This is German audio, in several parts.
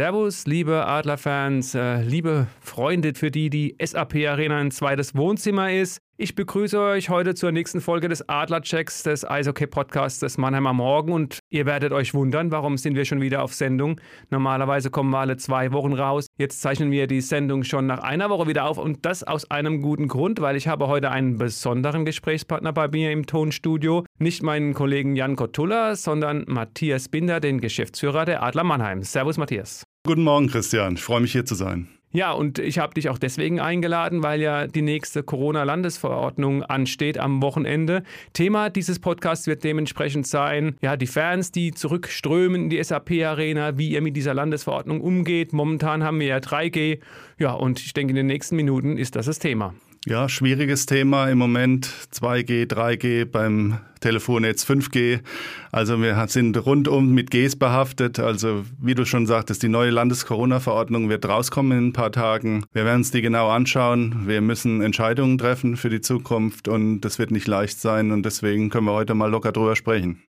Servus, liebe Adlerfans, äh, liebe Freunde, für die die SAP Arena ein zweites Wohnzimmer ist. Ich begrüße euch heute zur nächsten Folge des Adlerchecks des Eishockey-Podcasts des Mannheimer Morgen und ihr werdet euch wundern, warum sind wir schon wieder auf Sendung. Normalerweise kommen wir alle zwei Wochen raus. Jetzt zeichnen wir die Sendung schon nach einer Woche wieder auf und das aus einem guten Grund, weil ich habe heute einen besonderen Gesprächspartner bei mir im Tonstudio. Nicht meinen Kollegen Jan Kotulla, sondern Matthias Binder, den Geschäftsführer der Adler Mannheim. Servus Matthias. Guten Morgen Christian, ich freue mich hier zu sein. Ja, und ich habe dich auch deswegen eingeladen, weil ja die nächste Corona-Landesverordnung ansteht am Wochenende. Thema dieses Podcasts wird dementsprechend sein, ja, die Fans, die zurückströmen in die SAP-Arena, wie ihr mit dieser Landesverordnung umgeht. Momentan haben wir ja 3G. Ja, und ich denke, in den nächsten Minuten ist das das Thema. Ja, schwieriges Thema im Moment. 2G, 3G, beim Telefon jetzt 5G. Also wir sind rundum mit Gs behaftet. Also wie du schon sagtest, die neue Landes-Corona-Verordnung wird rauskommen in ein paar Tagen. Wir werden uns die genau anschauen. Wir müssen Entscheidungen treffen für die Zukunft und das wird nicht leicht sein und deswegen können wir heute mal locker drüber sprechen.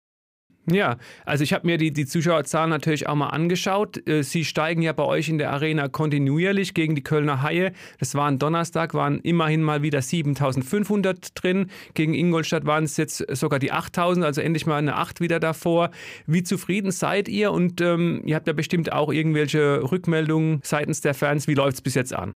Ja, also ich habe mir die, die Zuschauerzahlen natürlich auch mal angeschaut. Äh, sie steigen ja bei euch in der Arena kontinuierlich gegen die Kölner Haie. Das war ein Donnerstag, waren immerhin mal wieder 7500 drin. Gegen Ingolstadt waren es jetzt sogar die 8000, also endlich mal eine 8 wieder davor. Wie zufrieden seid ihr? Und ähm, ihr habt ja bestimmt auch irgendwelche Rückmeldungen seitens der Fans. Wie läuft es bis jetzt an?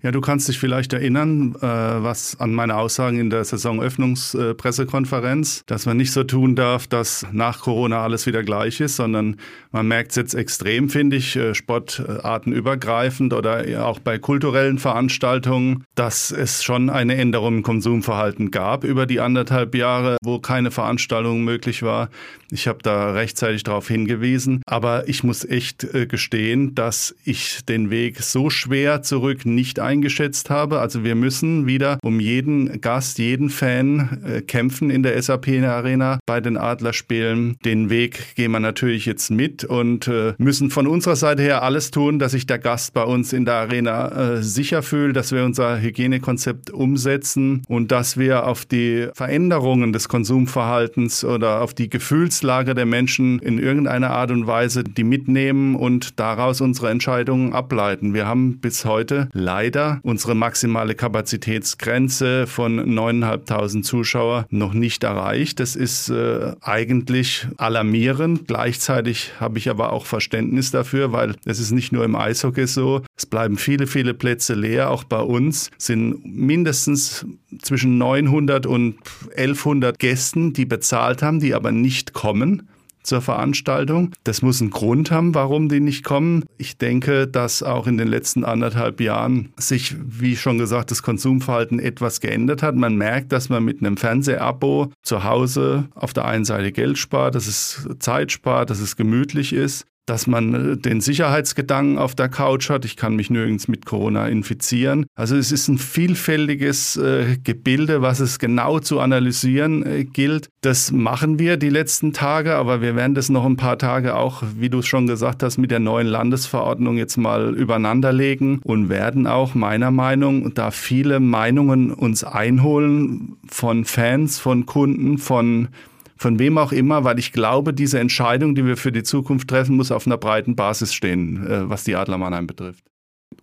Ja, du kannst dich vielleicht erinnern, äh, was an meine Aussagen in der Saisonöffnungspressekonferenz, dass man nicht so tun darf, dass nach Corona alles wieder gleich ist, sondern man merkt es jetzt extrem, finde ich, äh, sportartenübergreifend oder auch bei kulturellen Veranstaltungen, dass es schon eine Änderung im Konsumverhalten gab über die anderthalb Jahre, wo keine Veranstaltung möglich war. Ich habe da rechtzeitig darauf hingewiesen, aber ich muss echt äh, gestehen, dass ich den Weg so schwer zurück nicht eingeschätzt habe. Also wir müssen wieder um jeden Gast, jeden Fan äh, kämpfen in der SAP Arena bei den Adlerspielen. Den Weg gehen wir natürlich jetzt mit und äh, müssen von unserer Seite her alles tun, dass sich der Gast bei uns in der Arena äh, sicher fühlt, dass wir unser Hygienekonzept umsetzen und dass wir auf die Veränderungen des Konsumverhaltens oder auf die Gefühlslage der Menschen in irgendeiner Art und Weise die mitnehmen und daraus unsere Entscheidungen ableiten. Wir haben bis heute leider leider unsere maximale Kapazitätsgrenze von 9.500 Zuschauer noch nicht erreicht. Das ist äh, eigentlich alarmierend. Gleichzeitig habe ich aber auch Verständnis dafür, weil es ist nicht nur im Eishockey so. Es bleiben viele, viele Plätze leer. Auch bei uns sind mindestens zwischen 900 und 1100 Gästen, die bezahlt haben, die aber nicht kommen zur Veranstaltung. Das muss einen Grund haben, warum die nicht kommen. Ich denke, dass auch in den letzten anderthalb Jahren sich, wie schon gesagt, das Konsumverhalten etwas geändert hat. Man merkt, dass man mit einem Fernsehabo zu Hause auf der einen Seite Geld spart, dass es Zeit spart, dass es gemütlich ist dass man äh, den Sicherheitsgedanken auf der Couch hat. Ich kann mich nirgends mit Corona infizieren. Also es ist ein vielfältiges äh, Gebilde, was es genau zu analysieren äh, gilt. Das machen wir die letzten Tage, aber wir werden das noch ein paar Tage auch, wie du es schon gesagt hast, mit der neuen Landesverordnung jetzt mal übereinanderlegen und werden auch meiner Meinung, da viele Meinungen uns einholen von Fans, von Kunden, von von wem auch immer, weil ich glaube, diese Entscheidung, die wir für die Zukunft treffen, muss auf einer breiten Basis stehen, äh, was die Adler Mannheim betrifft.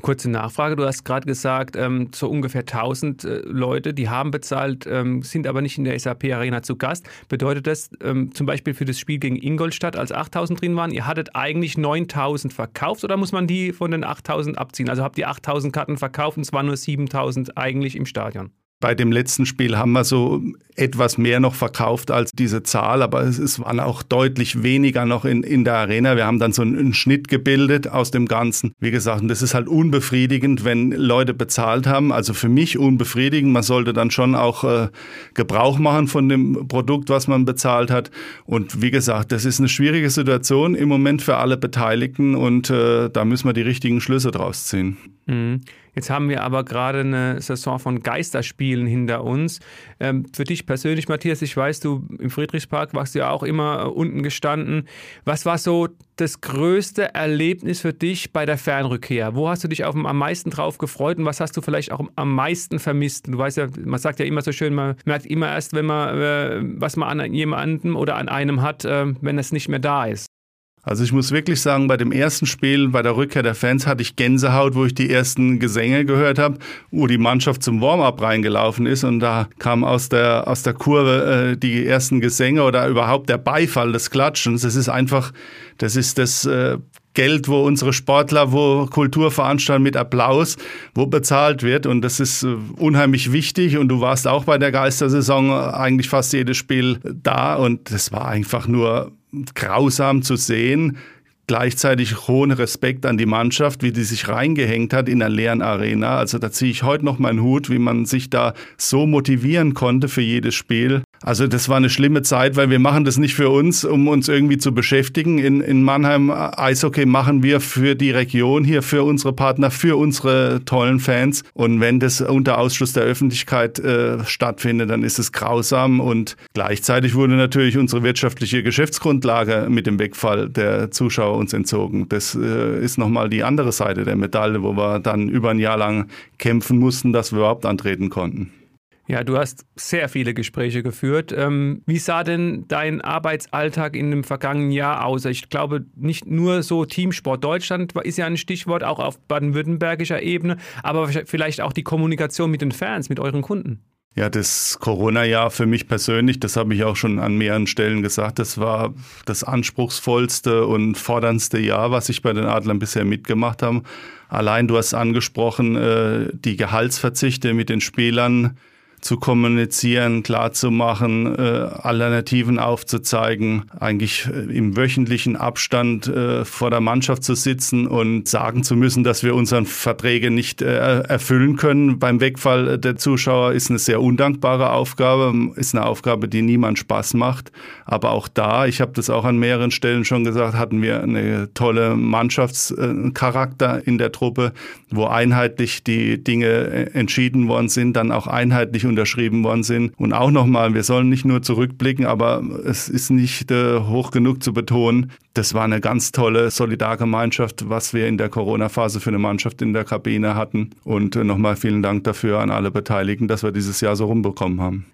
Kurze Nachfrage, du hast gerade gesagt, ähm, so ungefähr 1000 äh, Leute, die haben bezahlt, ähm, sind aber nicht in der SAP Arena zu Gast. Bedeutet das ähm, zum Beispiel für das Spiel gegen Ingolstadt, als 8000 drin waren, ihr hattet eigentlich 9000 verkauft oder muss man die von den 8000 abziehen? Also habt ihr 8000 Karten verkauft und es waren nur 7000 eigentlich im Stadion? Bei dem letzten Spiel haben wir so etwas mehr noch verkauft als diese Zahl, aber es, es waren auch deutlich weniger noch in, in der Arena. Wir haben dann so einen, einen Schnitt gebildet aus dem Ganzen. Wie gesagt, das ist halt unbefriedigend, wenn Leute bezahlt haben. Also für mich unbefriedigend. Man sollte dann schon auch äh, Gebrauch machen von dem Produkt, was man bezahlt hat. Und wie gesagt, das ist eine schwierige Situation im Moment für alle Beteiligten und äh, da müssen wir die richtigen Schlüsse draus ziehen. Mhm. Jetzt haben wir aber gerade eine Saison von Geisterspielen hinter uns. Ähm, für dich persönlich, Matthias, ich weiß, du im Friedrichspark warst ja auch immer äh, unten gestanden. Was war so das größte Erlebnis für dich bei der Fernrückkehr? Wo hast du dich auf, am meisten drauf gefreut und was hast du vielleicht auch am meisten vermisst? Du weißt ja, man sagt ja immer so schön, man merkt immer erst, wenn man äh, was man an jemandem oder an einem hat, äh, wenn es nicht mehr da ist. Also ich muss wirklich sagen, bei dem ersten Spiel, bei der Rückkehr der Fans, hatte ich Gänsehaut, wo ich die ersten Gesänge gehört habe, wo die Mannschaft zum Warm-up reingelaufen ist und da kam aus der, aus der Kurve äh, die ersten Gesänge oder überhaupt der Beifall des Klatschens. Das ist einfach, das ist das äh, Geld, wo unsere Sportler, wo Kulturveranstaltungen mit Applaus, wo bezahlt wird. Und das ist äh, unheimlich wichtig. Und du warst auch bei der Geistersaison eigentlich fast jedes Spiel da. Und das war einfach nur grausam zu sehen. Gleichzeitig hohen Respekt an die Mannschaft, wie die sich reingehängt hat in der leeren Arena. Also da ziehe ich heute noch meinen Hut, wie man sich da so motivieren konnte für jedes Spiel. Also das war eine schlimme Zeit, weil wir machen das nicht für uns, um uns irgendwie zu beschäftigen. In, in Mannheim Eishockey machen wir für die Region hier, für unsere Partner, für unsere tollen Fans. Und wenn das unter Ausschluss der Öffentlichkeit äh, stattfindet, dann ist es grausam. Und gleichzeitig wurde natürlich unsere wirtschaftliche Geschäftsgrundlage mit dem Wegfall der Zuschauer uns entzogen. Das äh, ist nochmal die andere Seite der Medaille, wo wir dann über ein Jahr lang kämpfen mussten, dass wir überhaupt antreten konnten. Ja, du hast sehr viele Gespräche geführt. Ähm, wie sah denn dein Arbeitsalltag in dem vergangenen Jahr aus? Ich glaube, nicht nur so Teamsport Deutschland ist ja ein Stichwort, auch auf baden-württembergischer Ebene, aber vielleicht auch die Kommunikation mit den Fans, mit euren Kunden. Ja, das Corona-Jahr für mich persönlich, das habe ich auch schon an mehreren Stellen gesagt, das war das anspruchsvollste und forderndste Jahr, was ich bei den Adlern bisher mitgemacht habe. Allein, du hast angesprochen, äh, die Gehaltsverzichte mit den Spielern zu kommunizieren, klarzumachen, äh, Alternativen aufzuzeigen, eigentlich äh, im wöchentlichen Abstand äh, vor der Mannschaft zu sitzen und sagen zu müssen, dass wir unseren Verträge nicht äh, erfüllen können beim Wegfall der Zuschauer, ist eine sehr undankbare Aufgabe, ist eine Aufgabe, die niemand Spaß macht. Aber auch da, ich habe das auch an mehreren Stellen schon gesagt, hatten wir eine tolle Mannschaftscharakter in der Truppe, wo einheitlich die Dinge äh, entschieden worden sind, dann auch einheitlich unterschrieben worden sind. Und auch nochmal, wir sollen nicht nur zurückblicken, aber es ist nicht äh, hoch genug zu betonen. Das war eine ganz tolle Solidargemeinschaft, was wir in der Corona-Phase für eine Mannschaft in der Kabine hatten. Und äh, nochmal vielen Dank dafür an alle Beteiligten, dass wir dieses Jahr so rumbekommen haben.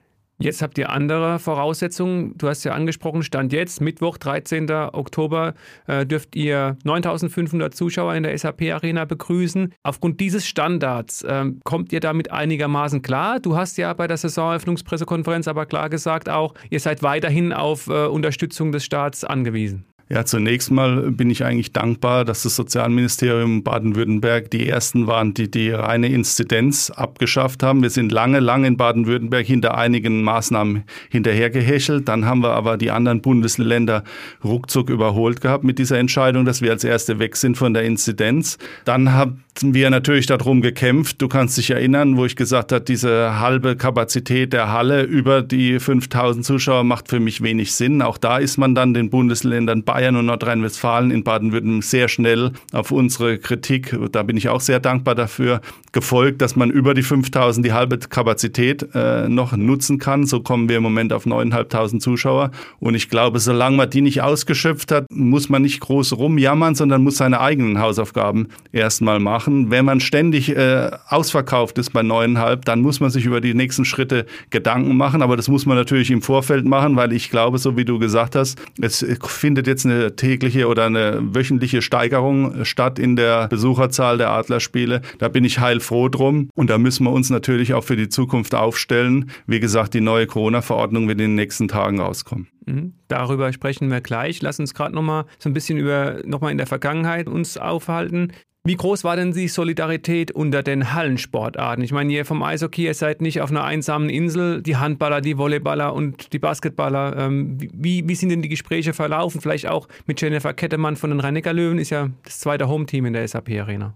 Jetzt habt ihr andere Voraussetzungen. Du hast ja angesprochen, Stand jetzt, Mittwoch, 13. Oktober, äh, dürft ihr 9500 Zuschauer in der SAP-Arena begrüßen. Aufgrund dieses Standards äh, kommt ihr damit einigermaßen klar. Du hast ja bei der Saisoneröffnungspressekonferenz aber klar gesagt auch, ihr seid weiterhin auf äh, Unterstützung des Staats angewiesen. Ja, zunächst mal bin ich eigentlich dankbar, dass das Sozialministerium Baden-Württemberg die ersten waren, die die reine Inzidenz abgeschafft haben. Wir sind lange, lange in Baden-Württemberg hinter einigen Maßnahmen hinterhergehechelt. Dann haben wir aber die anderen Bundesländer ruckzuck überholt gehabt mit dieser Entscheidung, dass wir als Erste weg sind von der Inzidenz. Dann hatten wir natürlich darum gekämpft. Du kannst dich erinnern, wo ich gesagt habe, diese halbe Kapazität der Halle über die 5000 Zuschauer macht für mich wenig Sinn. Auch da ist man dann den Bundesländern bei Bayern und Nordrhein-Westfalen in Baden-Württemberg sehr schnell auf unsere Kritik, da bin ich auch sehr dankbar dafür, gefolgt, dass man über die 5000 die halbe Kapazität äh, noch nutzen kann. So kommen wir im Moment auf 9.500 Zuschauer. Und ich glaube, solange man die nicht ausgeschöpft hat, muss man nicht groß rumjammern, sondern muss seine eigenen Hausaufgaben erstmal machen. Wenn man ständig äh, ausverkauft ist bei 9.500, dann muss man sich über die nächsten Schritte Gedanken machen. Aber das muss man natürlich im Vorfeld machen, weil ich glaube, so wie du gesagt hast, es findet jetzt eine eine tägliche oder eine wöchentliche Steigerung statt in der Besucherzahl der Adlerspiele. Da bin ich heilfroh drum. Und da müssen wir uns natürlich auch für die Zukunft aufstellen. Wie gesagt, die neue Corona-Verordnung wird in den nächsten Tagen rauskommen. Mhm. Darüber sprechen wir gleich. Lass uns gerade nochmal so ein bisschen über nochmal in der Vergangenheit uns aufhalten. Wie groß war denn die Solidarität unter den Hallensportarten? Ich meine, ihr vom Eishockey, ihr seid nicht auf einer einsamen Insel, die Handballer, die Volleyballer und die Basketballer. Ähm, wie, wie sind denn die Gespräche verlaufen? Vielleicht auch mit Jennifer Kettemann von den Rhein-Neckar-Löwen, ist ja das zweite Home-Team in der SAP-Arena.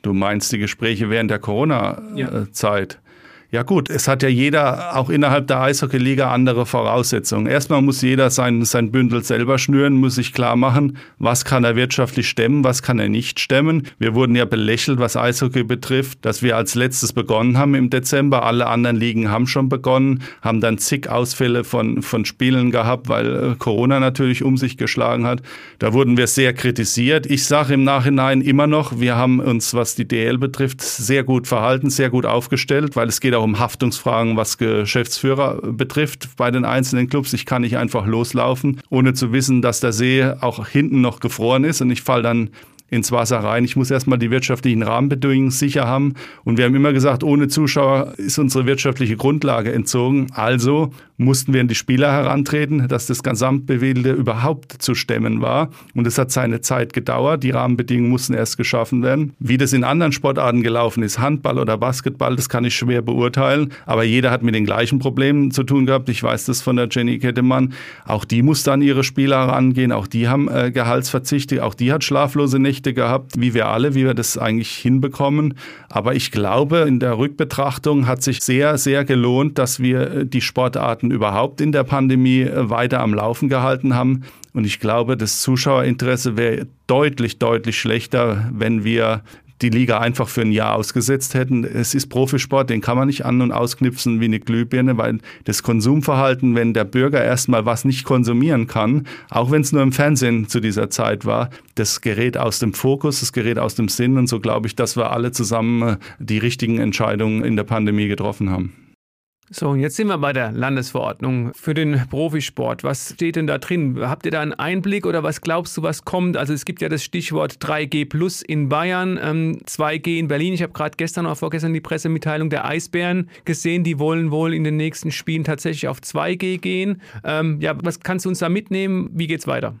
Du meinst die Gespräche während der Corona-Zeit? Ja. Ja gut, es hat ja jeder auch innerhalb der Eishockey-Liga andere Voraussetzungen. Erstmal muss jeder sein, sein Bündel selber schnüren, muss sich klar machen, was kann er wirtschaftlich stemmen, was kann er nicht stemmen. Wir wurden ja belächelt, was Eishockey betrifft, dass wir als letztes begonnen haben im Dezember. Alle anderen Ligen haben schon begonnen, haben dann zig Ausfälle von, von Spielen gehabt, weil äh, Corona natürlich um sich geschlagen hat. Da wurden wir sehr kritisiert. Ich sage im Nachhinein immer noch, wir haben uns, was die DL betrifft, sehr gut verhalten, sehr gut aufgestellt, weil es geht auch um Haftungsfragen, was Geschäftsführer betrifft bei den einzelnen Clubs. Ich kann nicht einfach loslaufen, ohne zu wissen, dass der See auch hinten noch gefroren ist und ich falle dann ins Wasser rein. Ich muss erstmal die wirtschaftlichen Rahmenbedingungen sicher haben. Und wir haben immer gesagt, ohne Zuschauer ist unsere wirtschaftliche Grundlage entzogen. Also mussten wir an die Spieler herantreten, dass das Gesamtbewegte überhaupt zu stemmen war. Und es hat seine Zeit gedauert. Die Rahmenbedingungen mussten erst geschaffen werden. Wie das in anderen Sportarten gelaufen ist, Handball oder Basketball, das kann ich schwer beurteilen. Aber jeder hat mit den gleichen Problemen zu tun gehabt. Ich weiß das von der Jenny Kettemann. Auch die musste an ihre Spieler herangehen. Auch die haben äh, Gehaltsverzichte. Auch die hat schlaflose Nächte Nächte gehabt, wie wir alle, wie wir das eigentlich hinbekommen. Aber ich glaube, in der Rückbetrachtung hat sich sehr, sehr gelohnt, dass wir äh, die Sportarten überhaupt in der Pandemie äh, weiter am Laufen gehalten haben. Und ich glaube, das Zuschauerinteresse wäre deutlich, deutlich schlechter, wenn wir die Liga einfach für ein Jahr ausgesetzt hätten. Es ist Profisport, den kann man nicht an- und ausknipsen wie eine Glühbirne, weil das Konsumverhalten, wenn der Bürger erstmal was nicht konsumieren kann, auch wenn es nur im Fernsehen zu dieser Zeit war, das gerät aus dem Fokus, das gerät aus dem Sinn und so glaube ich, dass wir alle zusammen äh, die richtigen Entscheidungen in der Pandemie getroffen haben. So, und jetzt sind wir bei der Landesverordnung für den Profisport. Was steht denn da drin? Habt ihr da einen Einblick oder was glaubst du, was kommt? Also es gibt ja das Stichwort 3G Plus in Bayern, ähm, 2G in Berlin. Ich habe gerade gestern oder vorgestern die Pressemitteilung der Eisbären gesehen. Die wollen wohl in den nächsten Spielen tatsächlich auf 2G gehen. Ähm, ja, was kannst du uns da mitnehmen? Wie geht's weiter?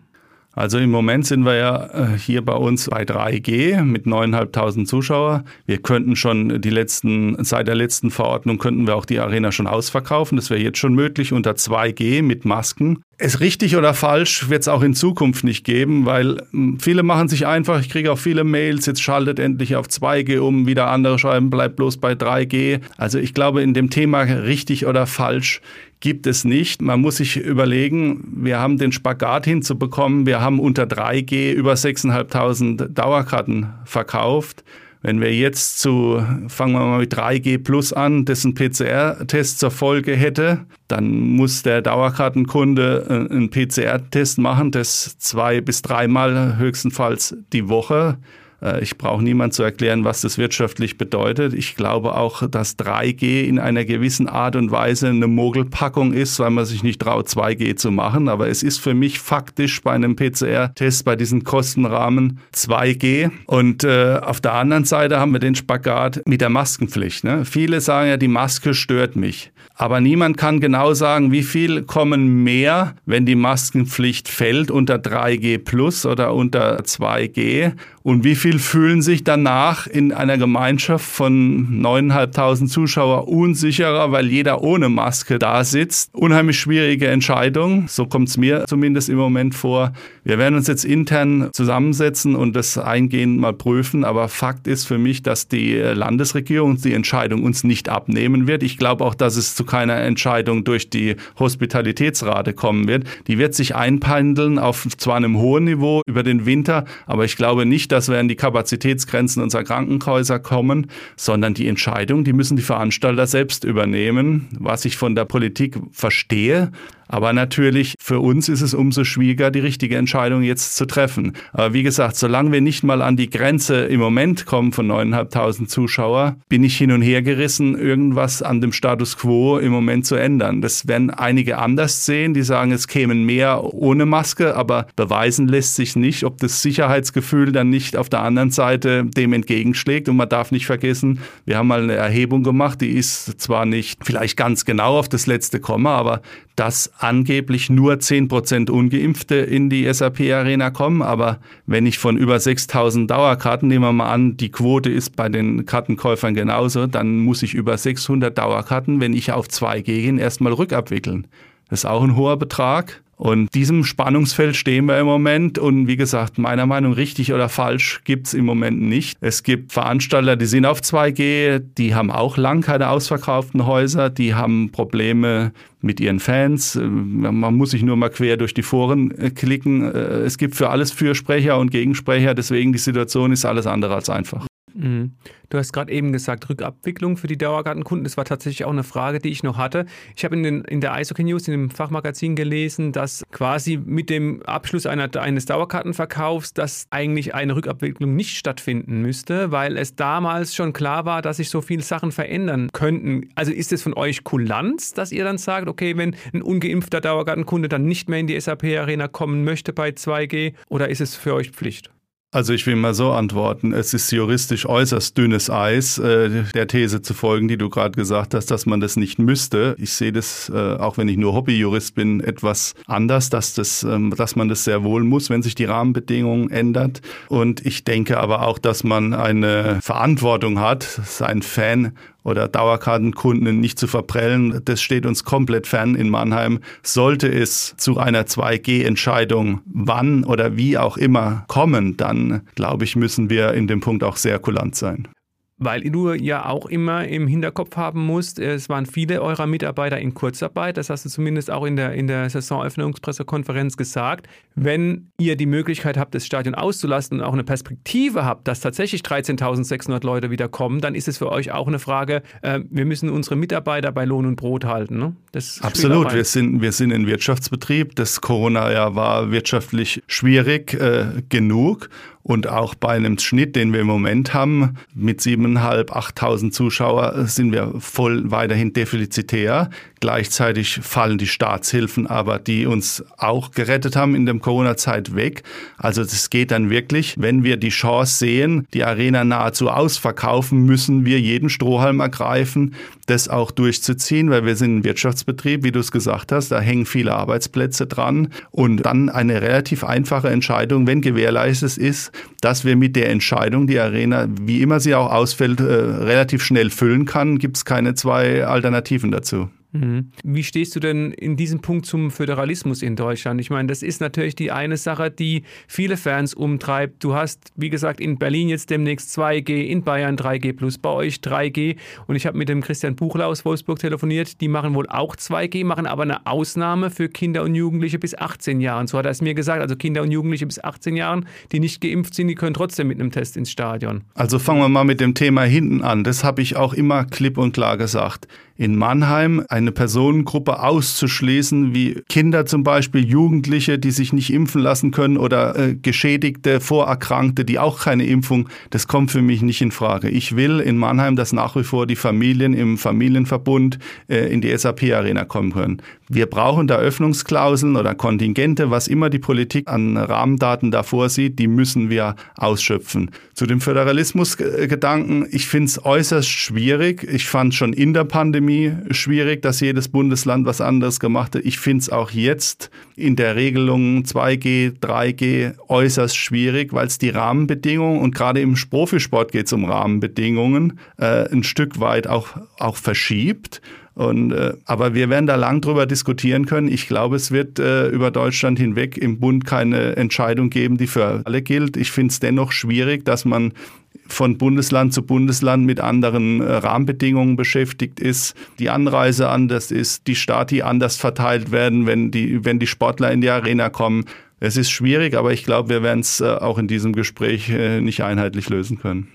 Also im Moment sind wir ja äh, hier bei uns bei 3G mit 9.500 Zuschauer. Wir könnten schon die letzten, seit der letzten Verordnung könnten wir auch die Arena schon ausverkaufen. Das wäre jetzt schon möglich unter 2G mit Masken. Es richtig oder falsch wird es auch in Zukunft nicht geben, weil hm, viele machen sich einfach, ich kriege auch viele Mails, jetzt schaltet endlich auf 2G um, wieder andere schreiben, bleibt bloß bei 3G. Also ich glaube, in dem Thema richtig oder falsch gibt es nicht. Man muss sich überlegen, wir haben den Spagat hinzubekommen, wir haben unter 3G über 6.500 Dauerkarten verkauft. Wenn wir jetzt zu, fangen wir mal mit 3G Plus an, dessen PCR-Test zur Folge hätte, dann muss der Dauerkartenkunde äh, einen PCR-Test machen, das zwei bis dreimal höchstenfalls die Woche. Äh, ich brauche niemand zu erklären, was das wirtschaftlich bedeutet. Ich glaube auch, dass 3G in einer gewissen Art und Weise eine Mogelpackung ist, weil man sich nicht traut, 2G zu machen. Aber es ist für mich faktisch bei einem PCR-Test bei diesen Kostenrahmen 2G. Und äh, auf der anderen Seite haben wir den Spagat mit der Maskenpflicht. Ne? Viele sagen ja, die Maske stört mich. Aber niemand kann genau sagen, wie viel kommen mehr, wenn die Maskenpflicht fällt unter 3G plus oder unter 2G und wie viel fühlen sich danach in einer Gemeinschaft von 9.500 Zuschauer unsicherer, weil jeder ohne Maske da sitzt. Unheimlich schwierige Entscheidung, so kommt es mir zumindest im Moment vor. Wir werden uns jetzt intern zusammensetzen und das eingehend mal prüfen, aber Fakt ist für mich, dass die Landesregierung die Entscheidung uns nicht abnehmen wird. Ich glaube auch, dass es zu keiner Entscheidung durch die Hospitalitätsrate kommen wird. Die wird sich einpendeln auf zwar einem hohen Niveau über den Winter, aber ich glaube nicht, dass wir an die Kapazitätsgrenzen unserer Krankenhäuser kommen, sondern die Entscheidung, die müssen die Veranstalter selbst übernehmen. Was ich von der Politik verstehe, aber natürlich, für uns ist es umso schwieriger, die richtige Entscheidung jetzt zu treffen. Aber wie gesagt, solange wir nicht mal an die Grenze im Moment kommen von 9.500 Zuschauer, bin ich hin und her gerissen, irgendwas an dem Status quo im Moment zu ändern. Das werden einige anders sehen, die sagen, es kämen mehr ohne Maske, aber beweisen lässt sich nicht, ob das Sicherheitsgefühl dann nicht auf der anderen Seite dem entgegenschlägt. Und man darf nicht vergessen, wir haben mal eine Erhebung gemacht, die ist zwar nicht vielleicht ganz genau auf das letzte Komma, aber dass angeblich nur 10% Ungeimpfte in die SAP-Arena kommen. Aber wenn ich von über 6000 Dauerkarten, nehmen wir mal an, die Quote ist bei den Kartenkäufern genauso, dann muss ich über 600 Dauerkarten, wenn ich auf 2G gehe, erstmal rückabwickeln. Das ist auch ein hoher Betrag. Und diesem Spannungsfeld stehen wir im Moment. Und wie gesagt, meiner Meinung richtig oder falsch gibt's im Moment nicht. Es gibt Veranstalter, die sind auf 2G, die haben auch lang keine ausverkauften Häuser, die haben Probleme mit ihren Fans. Man muss sich nur mal quer durch die Foren äh, klicken. Äh, es gibt für alles Fürsprecher und Gegensprecher. Deswegen die Situation ist alles andere als einfach. Mhm. Du hast gerade eben gesagt, Rückabwicklung für die Dauerkartenkunden. Das war tatsächlich auch eine Frage, die ich noch hatte. Ich habe in, in der Eishockey News, in dem Fachmagazin gelesen, dass quasi mit dem Abschluss einer, eines Dauerkartenverkaufs, dass eigentlich eine Rückabwicklung nicht stattfinden müsste, weil es damals schon klar war, dass sich so viele Sachen verändern könnten. Also ist es von euch Kulanz, dass ihr dann sagt, okay, wenn ein ungeimpfter Dauerkartenkunde dann nicht mehr in die SAP-Arena kommen möchte bei 2G, oder ist es für euch Pflicht? Also ich will mal so antworten, es ist juristisch äußerst dünnes Eis, äh, der These zu folgen, die du gerade gesagt hast, dass man das nicht müsste. Ich sehe das, äh, auch wenn ich nur Hobbyjurist bin, etwas anders, dass, das, ähm, dass man das sehr wohl muss, wenn sich die Rahmenbedingungen ändern. Und ich denke aber auch, dass man eine Verantwortung hat, sein Fan oder Dauerkartenkunden nicht zu verprellen. Das steht uns komplett fern in Mannheim. Sollte es zu einer 2G-Entscheidung, wann oder wie auch immer kommen, dann glaube ich, müssen wir in dem Punkt auch sehr kulant sein weil du ja auch immer im Hinterkopf haben musst, es waren viele eurer Mitarbeiter in Kurzarbeit, das hast du zumindest auch in der, in der Saisonöffnungspressekonferenz gesagt. Wenn ihr die Möglichkeit habt, das Stadion auszulassen und auch eine Perspektive habt, dass tatsächlich 13.600 Leute wieder kommen, dann ist es für euch auch eine Frage, äh, wir müssen unsere Mitarbeiter bei Lohn und Brot halten. Ne? Absolut, wir sind, wir sind ein Wirtschaftsbetrieb. Das Corona-Jahr war wirtschaftlich schwierig äh, genug und auch bei einem Schnitt, den wir im Moment haben, mit 7.500, 8.000 Zuschauer, sind wir voll weiterhin defizitär. Gleichzeitig fallen die Staatshilfen aber, die uns auch gerettet haben in der Corona-Zeit weg. Also das geht dann wirklich, wenn wir die Chance sehen, die Arena nahezu ausverkaufen, müssen wir jeden Strohhalm ergreifen, das auch durchzuziehen, weil wir sind ein Wirtschaftsbetrieb, wie du es gesagt hast, da hängen viele Arbeitsplätze dran und dann eine relativ einfache Entscheidung, wenn gewährleistet ist, dass wir mit der Entscheidung die Arena, wie immer sie auch ausfällt, äh, relativ schnell füllen kann, gibt es keine zwei Alternativen dazu. Mhm. Wie stehst du denn in diesem Punkt zum Föderalismus in Deutschland? Ich meine, das ist natürlich die eine Sache, die viele Fans umtreibt. Du hast, wie gesagt, in Berlin jetzt demnächst 2G, in Bayern 3G plus, bei euch 3G. Und ich habe mit dem Christian Buchler aus Wolfsburg telefoniert. Die machen wohl auch 2G, machen aber eine Ausnahme für Kinder und Jugendliche bis 18 Jahren. So hat er es mir gesagt. Also Kinder und Jugendliche bis 18 Jahren, die nicht geimpft sind, die können trotzdem mit einem Test ins Stadion. Also fangen wir mal mit dem Thema hinten an. Das habe ich auch immer klipp und klar gesagt. In Mannheim ein eine Personengruppe auszuschließen, wie Kinder zum Beispiel, Jugendliche, die sich nicht impfen lassen können oder äh, Geschädigte, Vorerkrankte, die auch keine Impfung, das kommt für mich nicht in Frage. Ich will in Mannheim, dass nach wie vor die Familien im Familienverbund äh, in die SAP-Arena kommen können. Wir brauchen da Öffnungsklauseln oder Kontingente, was immer die Politik an Rahmendaten da vorsieht, die müssen wir ausschöpfen. Zu dem Föderalismusgedanken, ich finde es äußerst schwierig. Ich fand schon in der Pandemie schwierig, dass jedes Bundesland was anderes gemacht hat. Ich finde es auch jetzt in der Regelung 2G, 3G äußerst schwierig, weil es die Rahmenbedingungen und gerade im Profisport geht es um Rahmenbedingungen, äh, ein Stück weit auch, auch verschiebt. Und, äh, aber wir werden da lang drüber diskutieren können. Ich glaube, es wird äh, über Deutschland hinweg im Bund keine Entscheidung geben, die für alle gilt. Ich finde es dennoch schwierig, dass man von Bundesland zu Bundesland mit anderen äh, Rahmenbedingungen beschäftigt ist, die Anreise anders ist, die Stati anders verteilt werden, wenn die, wenn die Sportler in die Arena kommen. Es ist schwierig, aber ich glaube, wir werden es äh, auch in diesem Gespräch äh, nicht einheitlich lösen können.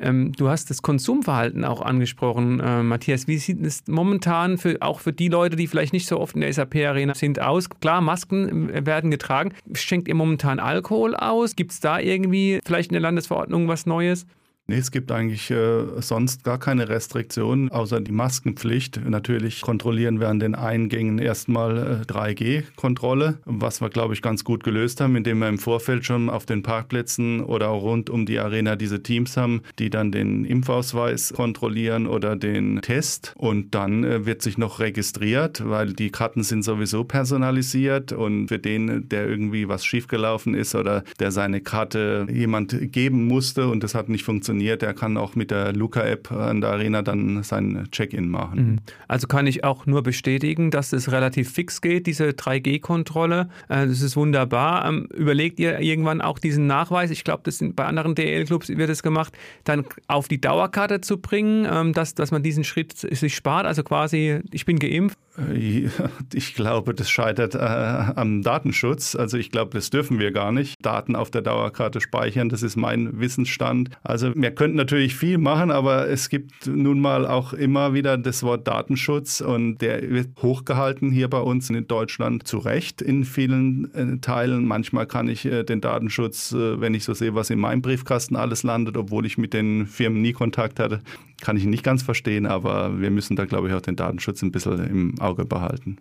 Ähm, du hast das Konsumverhalten auch angesprochen, äh, Matthias. Wie sieht es momentan für, auch für die Leute, die vielleicht nicht so oft in der SAP-Arena sind, aus? Klar, Masken äh, werden getragen. Schenkt ihr momentan Alkohol aus? Gibt es da irgendwie vielleicht in der Landesverordnung was Neues? Nee, es gibt eigentlich äh, sonst gar keine Restriktionen, außer die Maskenpflicht. Natürlich kontrollieren wir an den Eingängen erstmal äh, 3G-Kontrolle, was wir, glaube ich, ganz gut gelöst haben, indem wir im Vorfeld schon auf den Parkplätzen oder auch rund um die Arena diese Teams haben, die dann den Impfausweis kontrollieren oder den Test. Und dann äh, wird sich noch registriert, weil die Karten sind sowieso personalisiert und für den, der irgendwie was schiefgelaufen ist oder der seine Karte jemand geben musste und das hat nicht funktioniert, funktioniert, der kann auch mit der Luca-App an der Arena dann sein Check-in machen. Mhm. Also kann ich auch nur bestätigen, dass es relativ fix geht, diese 3G-Kontrolle. Äh, das ist wunderbar. Ähm, überlegt ihr irgendwann auch diesen Nachweis, ich glaube, bei anderen DL-Clubs wird es gemacht, dann auf die Dauerkarte zu bringen, ähm, dass, dass man diesen Schritt sich spart, also quasi, ich bin geimpft, ich glaube, das scheitert äh, am Datenschutz. Also ich glaube, das dürfen wir gar nicht. Daten auf der Dauerkarte speichern, das ist mein Wissensstand. Also wir könnten natürlich viel machen, aber es gibt nun mal auch immer wieder das Wort Datenschutz und der wird hochgehalten hier bei uns in Deutschland zu Recht in vielen äh, Teilen. Manchmal kann ich äh, den Datenschutz, äh, wenn ich so sehe, was in meinem Briefkasten alles landet, obwohl ich mit den Firmen nie Kontakt hatte, kann ich nicht ganz verstehen, aber wir müssen da, glaube ich, auch den Datenschutz ein bisschen im Auge behalten.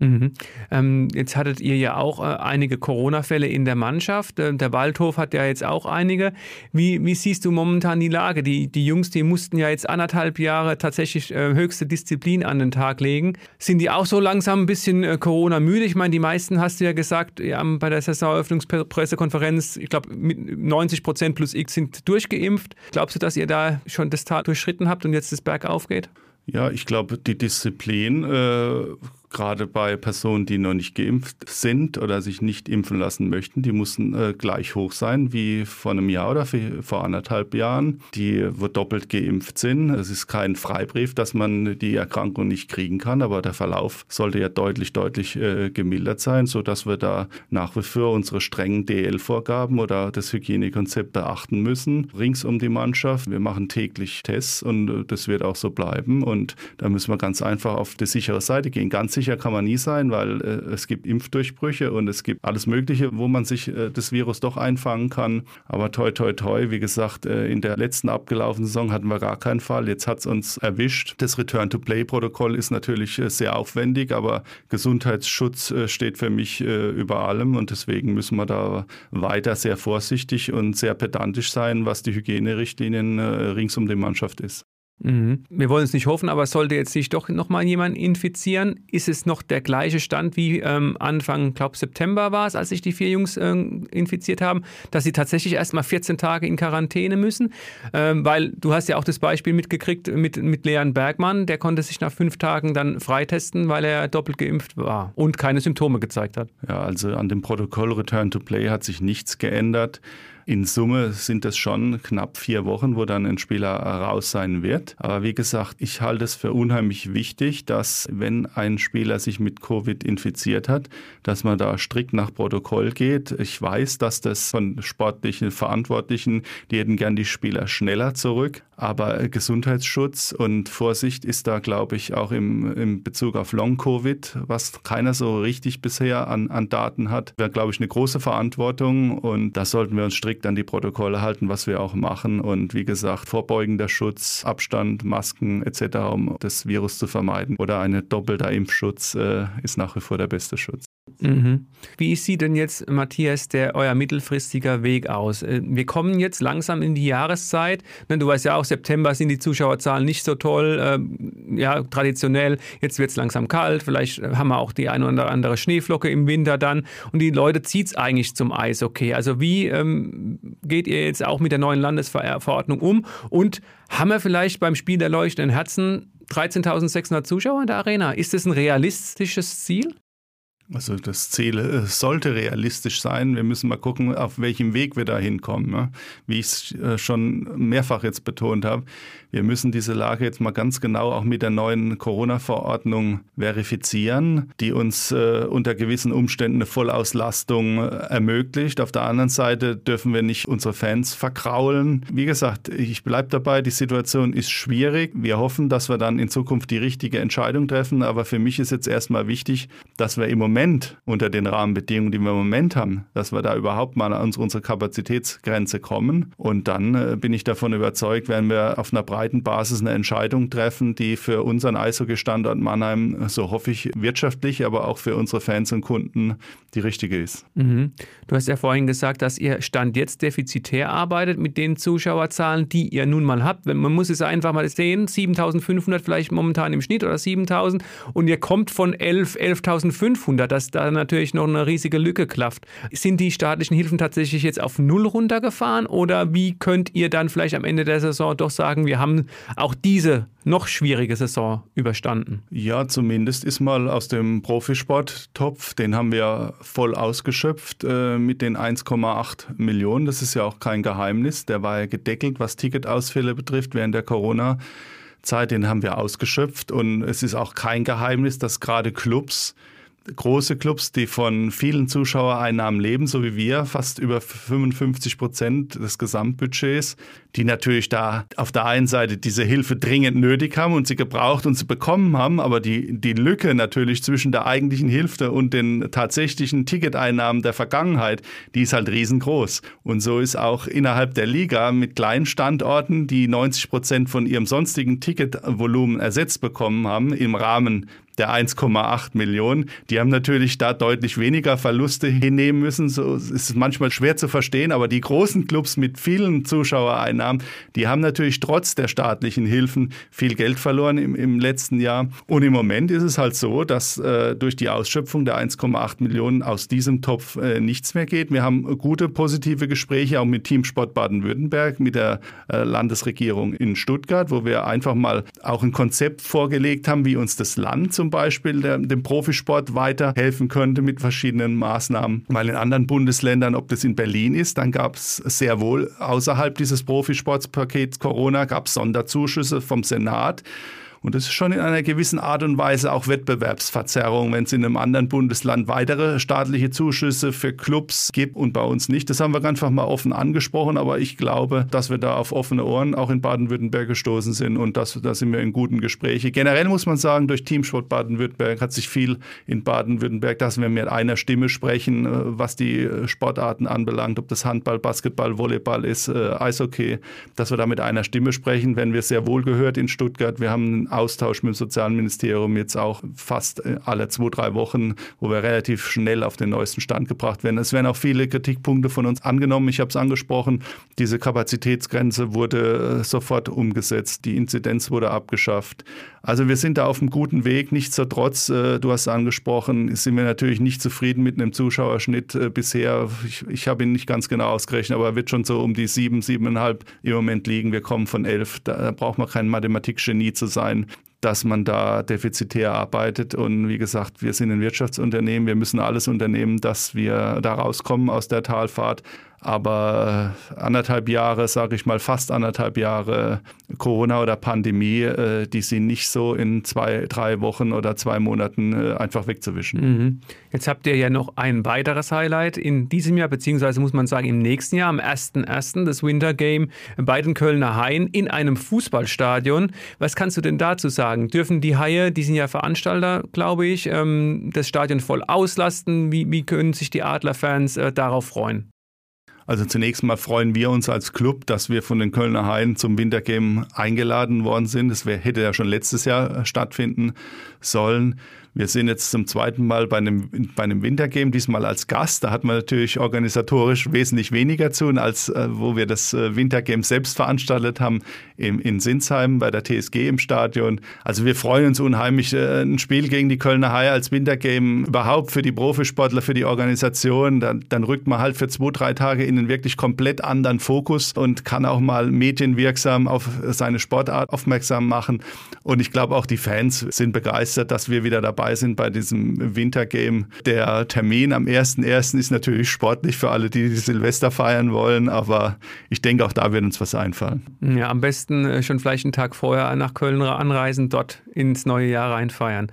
Mhm. Ähm, jetzt hattet ihr ja auch äh, einige Corona-Fälle in der Mannschaft. Äh, der Waldhof hat ja jetzt auch einige. Wie, wie siehst du momentan die Lage? Die, die Jungs, die mussten ja jetzt anderthalb Jahre tatsächlich äh, höchste Disziplin an den Tag legen. Sind die auch so langsam ein bisschen äh, Corona-müde? Ich meine, die meisten hast du ja gesagt, ja, bei der Saisoneröffnungspressekonferenz, ich glaube, 90 Prozent plus X sind durchgeimpft. Glaubst du, dass ihr da schon das Tal durchschritten habt und jetzt das Berg aufgeht? Ja, ich glaube, die Disziplin äh, gerade bei Personen, die noch nicht geimpft sind oder sich nicht impfen lassen möchten, die müssen äh, gleich hoch sein wie vor einem Jahr oder vor anderthalb Jahren, die wo doppelt geimpft sind. Es ist kein Freibrief, dass man die Erkrankung nicht kriegen kann, aber der Verlauf sollte ja deutlich, deutlich äh, gemildert sein, sodass wir da nach wie vor unsere strengen DL-Vorgaben oder das Hygienekonzept beachten müssen, rings um die Mannschaft. Wir machen täglich Tests und äh, das wird auch so bleiben und da müssen wir ganz einfach auf die sichere Seite gehen. Ganz sicher kann man nie sein, weil äh, es gibt Impfdurchbrüche und es gibt alles Mögliche, wo man sich äh, das Virus doch einfangen kann. Aber toi, toi, toi, wie gesagt, äh, in der letzten abgelaufenen Saison hatten wir gar keinen Fall. Jetzt hat es uns erwischt. Das Return-to-Play-Protokoll ist natürlich äh, sehr aufwendig, aber Gesundheitsschutz äh, steht für mich äh, über allem und deswegen müssen wir da weiter sehr vorsichtig und sehr pedantisch sein, was die Hygienerichtlinien rings um die Mannschaft ist. Mhm. Wir wollen es nicht hoffen, aber sollte jetzt sich doch nochmal jemand infizieren, ist es noch der gleiche Stand wie ähm, Anfang, glaube September war es, als sich die vier Jungs äh, infiziert haben, dass sie tatsächlich erstmal 14 Tage in Quarantäne müssen, ähm, weil du hast ja auch das Beispiel mitgekriegt mit, mit Leon Bergmann, der konnte sich nach fünf Tagen dann freitesten, weil er doppelt geimpft war und keine Symptome gezeigt hat. Ja, also an dem Protokoll Return to Play hat sich nichts geändert. In Summe sind es schon knapp vier Wochen, wo dann ein Spieler raus sein wird. Aber wie gesagt, ich halte es für unheimlich wichtig, dass wenn ein Spieler sich mit Covid infiziert hat, dass man da strikt nach Protokoll geht. Ich weiß, dass das von sportlichen Verantwortlichen, die hätten gern die Spieler schneller zurück. Aber Gesundheitsschutz und Vorsicht ist da, glaube ich, auch im, im Bezug auf Long-Covid, was keiner so richtig bisher an, an Daten hat, wäre, glaube ich, eine große Verantwortung. Und da sollten wir uns strikt an die Protokolle halten, was wir auch machen. Und wie gesagt, vorbeugender Schutz, Abstand, Masken etc., um das Virus zu vermeiden. Oder ein doppelter Impfschutz äh, ist nach wie vor der beste Schutz. Mhm. Wie sieht denn jetzt, Matthias, der euer mittelfristiger Weg aus? Äh, wir kommen jetzt langsam in die Jahreszeit. Ne, du weißt ja auch, September sind die Zuschauerzahlen nicht so toll. Ähm, ja, traditionell. Jetzt wird es langsam kalt. Vielleicht haben wir auch die eine oder andere Schneeflocke im Winter dann. Und die Leute zieht es eigentlich zum Eis. Okay, also wie ähm, geht ihr jetzt auch mit der neuen Landesverordnung um? Und haben wir vielleicht beim Spiel der leuchtenden Herzen 13.600 Zuschauer in der Arena? Ist das ein realistisches Ziel? Also das Ziel äh, sollte realistisch sein. Wir müssen mal gucken, auf welchem Weg wir da hinkommen. Wie ich es äh, schon mehrfach jetzt betont habe, Wir müssen diese Lage jetzt mal ganz genau auch mit der neuen Corona-Verordnung verifizieren, die uns äh, unter gewissen Umständen eine Vollauslastung äh, ermöglicht. Auf der anderen Seite dürfen wir nicht unsere Fans verkraulen. Wie gesagt, ich bleibe dabei, die Situation ist schwierig. Wir hoffen, dass wir dann in Zukunft die richtige Entscheidung treffen. Aber für mich ist jetzt erstmal wichtig, dass wir im Moment unter den Rahmenbedingungen, die wir im Moment haben, dass wir da überhaupt mal an unsere Kapazitätsgrenze kommen. Und dann äh, bin ich davon überzeugt, werden wir auf einer breiten Basis eine Entscheidung treffen, die für unseren Eishockey-Standort Mannheim, so hoffe ich, wirtschaftlich, aber auch für unsere Fans und Kunden die richtige ist. Mhm. Du hast ja vorhin gesagt, dass ihr Stand jetzt defizitär arbeitet mit den Zuschauerzahlen, die ihr nun mal habt. Man muss es einfach mal sehen, 7500 vielleicht momentan im Schnitt oder 7000 und ihr kommt von 11, 11.500, dass da natürlich noch eine riesige Lücke klafft. Sind die staatlichen Hilfen tatsächlich jetzt auf Null runtergefahren oder wie könnt ihr dann vielleicht am Ende der Saison doch sagen, wir haben auch diese noch schwierige Saison überstanden? Ja, zumindest ist mal aus dem Profisporttopf, den haben wir voll ausgeschöpft äh, mit den 1,8 Millionen. Das ist ja auch kein Geheimnis. Der war ja gedeckelt, was Ticketausfälle betrifft während der Corona. Zeit, den haben wir ausgeschöpft und es ist auch kein Geheimnis, dass gerade Clubs große Clubs, die von vielen Zuschauereinnahmen leben, so wie wir, fast über 55 Prozent des Gesamtbudgets, die natürlich da auf der einen Seite diese Hilfe dringend nötig haben und sie gebraucht und sie bekommen haben, aber die, die Lücke natürlich zwischen der eigentlichen Hilfe und den tatsächlichen Ticketeinnahmen der Vergangenheit, die ist halt riesengroß. Und so ist auch innerhalb der Liga mit kleinen Standorten, die 90 Prozent von ihrem sonstigen Ticketvolumen ersetzt bekommen haben, im Rahmen der 1,8 Millionen. Die haben natürlich da deutlich weniger Verluste hinnehmen müssen. So ist es manchmal schwer zu verstehen, aber die großen Clubs mit vielen Zuschauereinnahmen, die haben natürlich trotz der staatlichen Hilfen viel Geld verloren im, im letzten Jahr. Und im Moment ist es halt so, dass äh, durch die Ausschöpfung der 1,8 Millionen aus diesem Topf äh, nichts mehr geht. Wir haben gute positive Gespräche auch mit Team Sport Baden-Württemberg, mit der äh, Landesregierung in Stuttgart, wo wir einfach mal auch ein Konzept vorgelegt haben, wie uns das Land zum zum Beispiel der, dem Profisport weiterhelfen könnte mit verschiedenen Maßnahmen. Weil in anderen Bundesländern, ob das in Berlin ist, dann gab es sehr wohl außerhalb dieses Profisportspakets Corona, gab es Sonderzuschüsse vom Senat. Und das ist schon in einer gewissen Art und Weise auch Wettbewerbsverzerrung, wenn es in einem anderen Bundesland weitere staatliche Zuschüsse für Clubs gibt und bei uns nicht. Das haben wir einfach mal offen angesprochen, aber ich glaube, dass wir da auf offene Ohren auch in Baden-Württemberg gestoßen sind und das, da sind wir in guten Gesprächen. Generell muss man sagen, durch Teamsport Baden-Württemberg hat sich viel in Baden-Württemberg, dass wir mit einer Stimme sprechen, äh, was die Sportarten anbelangt, ob das Handball, Basketball, Volleyball ist, äh, Eishockey, dass wir da mit einer Stimme sprechen, wenn wir sehr wohl gehört in Stuttgart. Wir haben Austausch mit dem Sozialministerium jetzt auch fast äh, alle zwei, drei Wochen, wo wir relativ schnell auf den neuesten Stand gebracht werden. Es werden auch viele Kritikpunkte von uns angenommen. Ich habe es angesprochen, diese Kapazitätsgrenze wurde äh, sofort umgesetzt, die Inzidenz wurde abgeschafft. Also wir sind da auf einem guten Weg. Nichtsdestotrotz, äh, du hast angesprochen, sind wir natürlich nicht zufrieden mit einem Zuschauerschnitt bisher. Ich, ich habe ihn nicht ganz genau ausgerechnet, aber er wird schon so um die sieben, siebeneinhalb im Moment liegen. Wir kommen von elf. Da braucht man kein Mathematikgenie zu sein and dass man da defizitär arbeitet. Und wie gesagt, wir sind ein Wirtschaftsunternehmen, wir müssen alles unternehmen, dass wir da rauskommen aus der Talfahrt. Aber anderthalb Jahre, sage ich mal, fast anderthalb Jahre Corona oder Pandemie, äh, die sind nicht so in zwei, drei Wochen oder zwei Monaten äh, einfach wegzuwischen. Mhm. Jetzt habt ihr ja noch ein weiteres Highlight in diesem Jahr, beziehungsweise muss man sagen im nächsten Jahr, am 1.1. das Winter Game bei den Kölner Haien in einem Fußballstadion. Was kannst du denn dazu sagen? Dürfen die Haie, die sind ja Veranstalter, glaube ich, ähm, das Stadion voll auslasten? Wie, wie können sich die Adlerfans äh, darauf freuen? Also zunächst mal freuen wir uns als Club, dass wir von den Kölner Haien zum Wintergame eingeladen worden sind. Das hätte ja schon letztes Jahr stattfinden sollen. Wir sind jetzt zum zweiten Mal bei einem, bei einem Wintergame, diesmal als Gast. Da hat man natürlich organisatorisch wesentlich weniger zu, als äh, wo wir das äh, Wintergame selbst veranstaltet haben im, in Sinsheim bei der TSG im Stadion. Also wir freuen uns unheimlich. Äh, ein Spiel gegen die Kölner Haie als Wintergame überhaupt für die Profisportler, für die Organisation. Dann, dann rückt man halt für zwei, drei Tage in einen wirklich komplett anderen Fokus und kann auch mal medienwirksam auf seine Sportart aufmerksam machen. Und ich glaube auch die Fans sind begeistert, dass wir wieder dabei dabei sind bei diesem Wintergame. Der Termin am 1.1. ist natürlich sportlich für alle, die, die Silvester feiern wollen, aber ich denke, auch da wird uns was einfallen. Ja, am besten äh, schon vielleicht einen Tag vorher nach Köln anreisen, dort ins neue Jahr reinfeiern.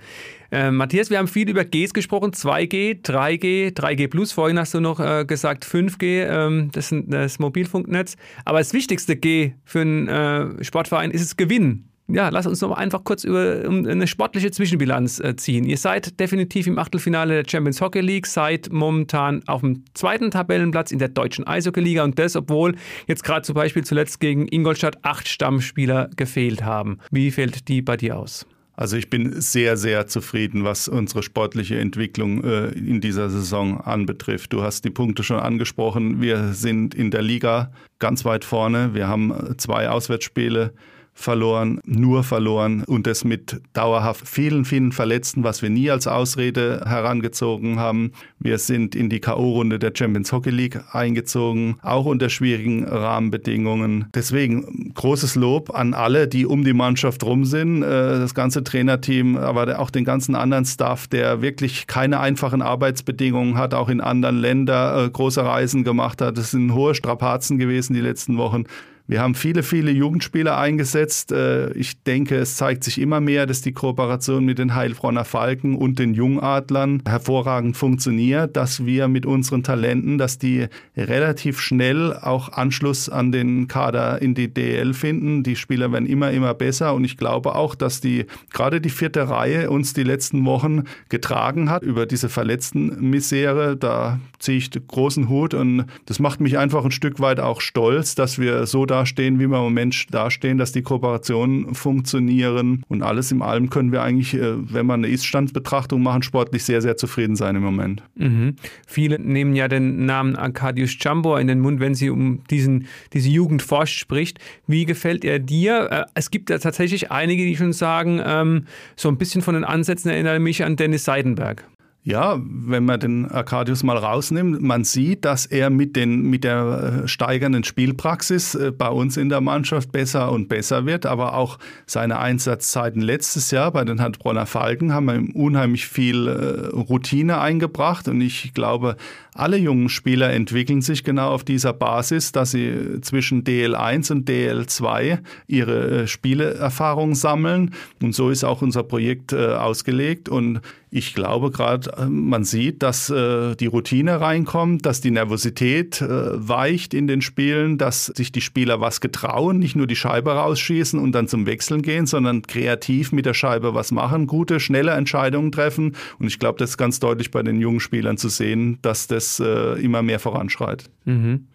Äh, Matthias, wir haben viel über Gs gesprochen, 2G, 3G, 3G Plus, vorhin hast du noch äh, gesagt 5G, ähm, das ist das Mobilfunknetz. Aber das wichtigste G für einen äh, Sportverein ist es Gewinnen. Ja, lass uns noch einfach kurz über eine sportliche Zwischenbilanz äh, ziehen. Ihr seid definitiv im Achtelfinale der Champions Hockey League, seid momentan auf dem zweiten Tabellenplatz in der deutschen Eishockey-Liga und das, obwohl jetzt gerade zum Beispiel zuletzt gegen Ingolstadt acht Stammspieler gefehlt haben. Wie fällt die bei dir aus? Also ich bin sehr, sehr zufrieden, was unsere sportliche Entwicklung äh, in dieser Saison anbetrifft. Du hast die Punkte schon angesprochen. Wir sind in der Liga ganz weit vorne. Wir haben zwei Auswärtsspiele verloren, nur verloren und das mit dauerhaft vielen, vielen Verletzten, was wir nie als Ausrede herangezogen haben. Wir sind in die K.O.-Runde der Champions Hockey League eingezogen, auch unter schwierigen Rahmenbedingungen. Deswegen großes Lob an alle, die um die Mannschaft rum sind, äh, das ganze Trainerteam, aber auch den ganzen anderen Staff, der wirklich keine einfachen Arbeitsbedingungen hat, auch in anderen Ländern äh, große Reisen gemacht hat. Es sind hohe Strapazen gewesen die letzten Wochen. Wir haben viele, viele Jugendspieler eingesetzt. Äh, ich denke, es zeigt sich immer mehr, dass die Kooperation mit den Heilbronner Falken und den Jungadlern hervorragend funktioniert, dass wir mit unseren Talenten, dass die relativ schnell auch Anschluss an den Kader in die DL finden. Die Spieler werden immer, immer besser und ich glaube auch, dass die gerade die vierte Reihe uns die letzten Wochen getragen hat über diese verletzten Misere. Da ziehe ich großen Hut und das macht mich einfach ein Stück weit auch stolz, dass wir so da dastehen, wie wir im Moment dastehen, dass die Kooperationen funktionieren. Und alles in allem können wir eigentlich, äh, wenn wir eine Ist-Standsbetrachtung machen, sportlich sehr, sehr zufrieden sein im Moment. Mhm. Viele nehmen ja den Namen Arkadius Jumbo in den Mund, wenn sie um diesen, diese Jugend forscht spricht. Wie gefällt er dir? Äh, es gibt ja tatsächlich einige, die schon sagen, ähm, so ein bisschen von den Ansätzen erinnere mich an Dennis Seidenberg. Ja, wenn man den Arcadius mal rausnimmt, man sieht, dass er mit, den, mit der äh, steigenden Spielpraxis äh, bei uns in der Mannschaft besser und besser wird. Aber auch seine Einsatzzeiten letztes Jahr bei den Handbronner Falken haben ihm unheimlich viel äh, Routine eingebracht. Und ich glaube, alle jungen Spieler entwickeln sich genau auf dieser Basis, dass sie zwischen DL1 und DL2 ihre Spieleerfahrung sammeln. Und so ist auch unser Projekt ausgelegt. Und ich glaube gerade, äh, man sieht, dass äh, die Routine reinkommt, dass die Nervosität äh, weicht in den Spielen, dass sich die Spieler was getrauen, nicht nur die Scheibe rausschießen und dann zum Wechseln gehen, sondern kreativ mit der Scheibe was machen, gute, schnelle Entscheidungen treffen. Und ich glaube, das ist ganz deutlich bei den jungen Spielern zu sehen, dass das äh, immer mehr voranschreitet. Mhm.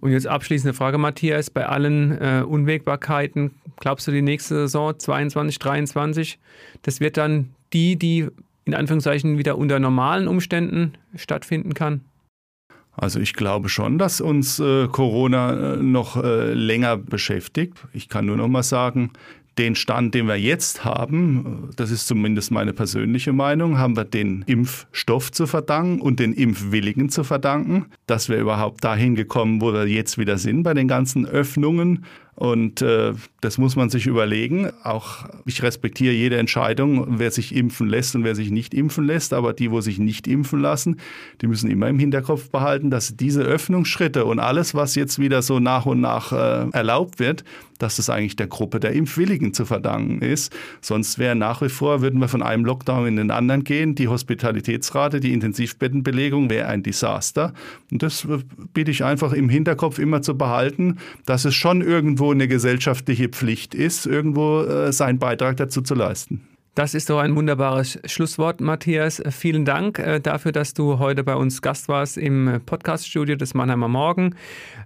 Und jetzt abschließende Frage, Matthias, bei allen äh, Unwägbarkeiten, glaubst du, die nächste Saison 22, 23, das wird dann die, die in Anführungszeichen wieder unter normalen Umständen stattfinden kann? Also ich glaube schon, dass uns äh, Corona äh, noch äh, länger beschäftigt. Ich kann nur noch mal sagen, den Stand, den wir jetzt haben, das ist zumindest meine persönliche Meinung, haben wir den Impfstoff zu verdanken und den Impfwilligen zu verdanken, dass wir überhaupt dahin gekommen, wo wir jetzt wieder sind bei den ganzen Öffnungen und äh, das muss man sich überlegen. Auch ich respektiere jede Entscheidung, wer sich impfen lässt und wer sich nicht impfen lässt. Aber die, wo sich nicht impfen lassen, die müssen immer im Hinterkopf behalten, dass diese Öffnungsschritte und alles, was jetzt wieder so nach und nach äh, erlaubt wird, dass es eigentlich der Gruppe der Impfwilligen zu verdanken ist. Sonst wäre nach wie vor, würden wir von einem Lockdown in den anderen gehen. Die Hospitalitätsrate, die Intensivbettenbelegung wäre ein Desaster. Und das äh, bitte ich einfach im Hinterkopf immer zu behalten, dass es schon irgendwo eine gesellschaftliche Pflicht ist, irgendwo äh, seinen Beitrag dazu zu leisten. Das ist doch ein wunderbares Schlusswort, Matthias. Vielen Dank äh, dafür, dass du heute bei uns Gast warst im Podcaststudio des Mannheimer Morgen.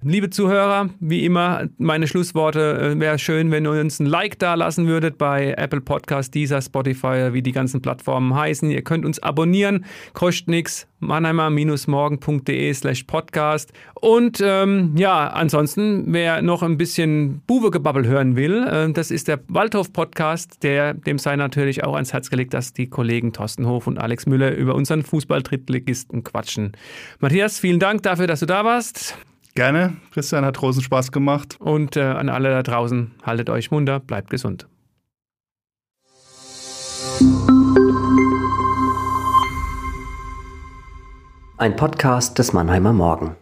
Liebe Zuhörer, wie immer, meine Schlussworte äh, wäre schön, wenn ihr uns ein Like da lassen würdet bei Apple Podcast, dieser Spotify, wie die ganzen Plattformen heißen. Ihr könnt uns abonnieren, kostet nichts mannheimer-morgen.de slash podcast. Und ähm, ja, ansonsten, wer noch ein bisschen Buwegebabbel hören will, äh, das ist der Waldhof-Podcast, der dem sei natürlich auch ans Herz gelegt, dass die Kollegen Thorsten Hof und Alex Müller über unseren Fußball-Drittligisten quatschen. Matthias, vielen Dank dafür, dass du da warst. Gerne. Christian hat großen Spaß gemacht. Und äh, an alle da draußen, haltet euch munter, bleibt gesund. Ein Podcast des Mannheimer Morgen.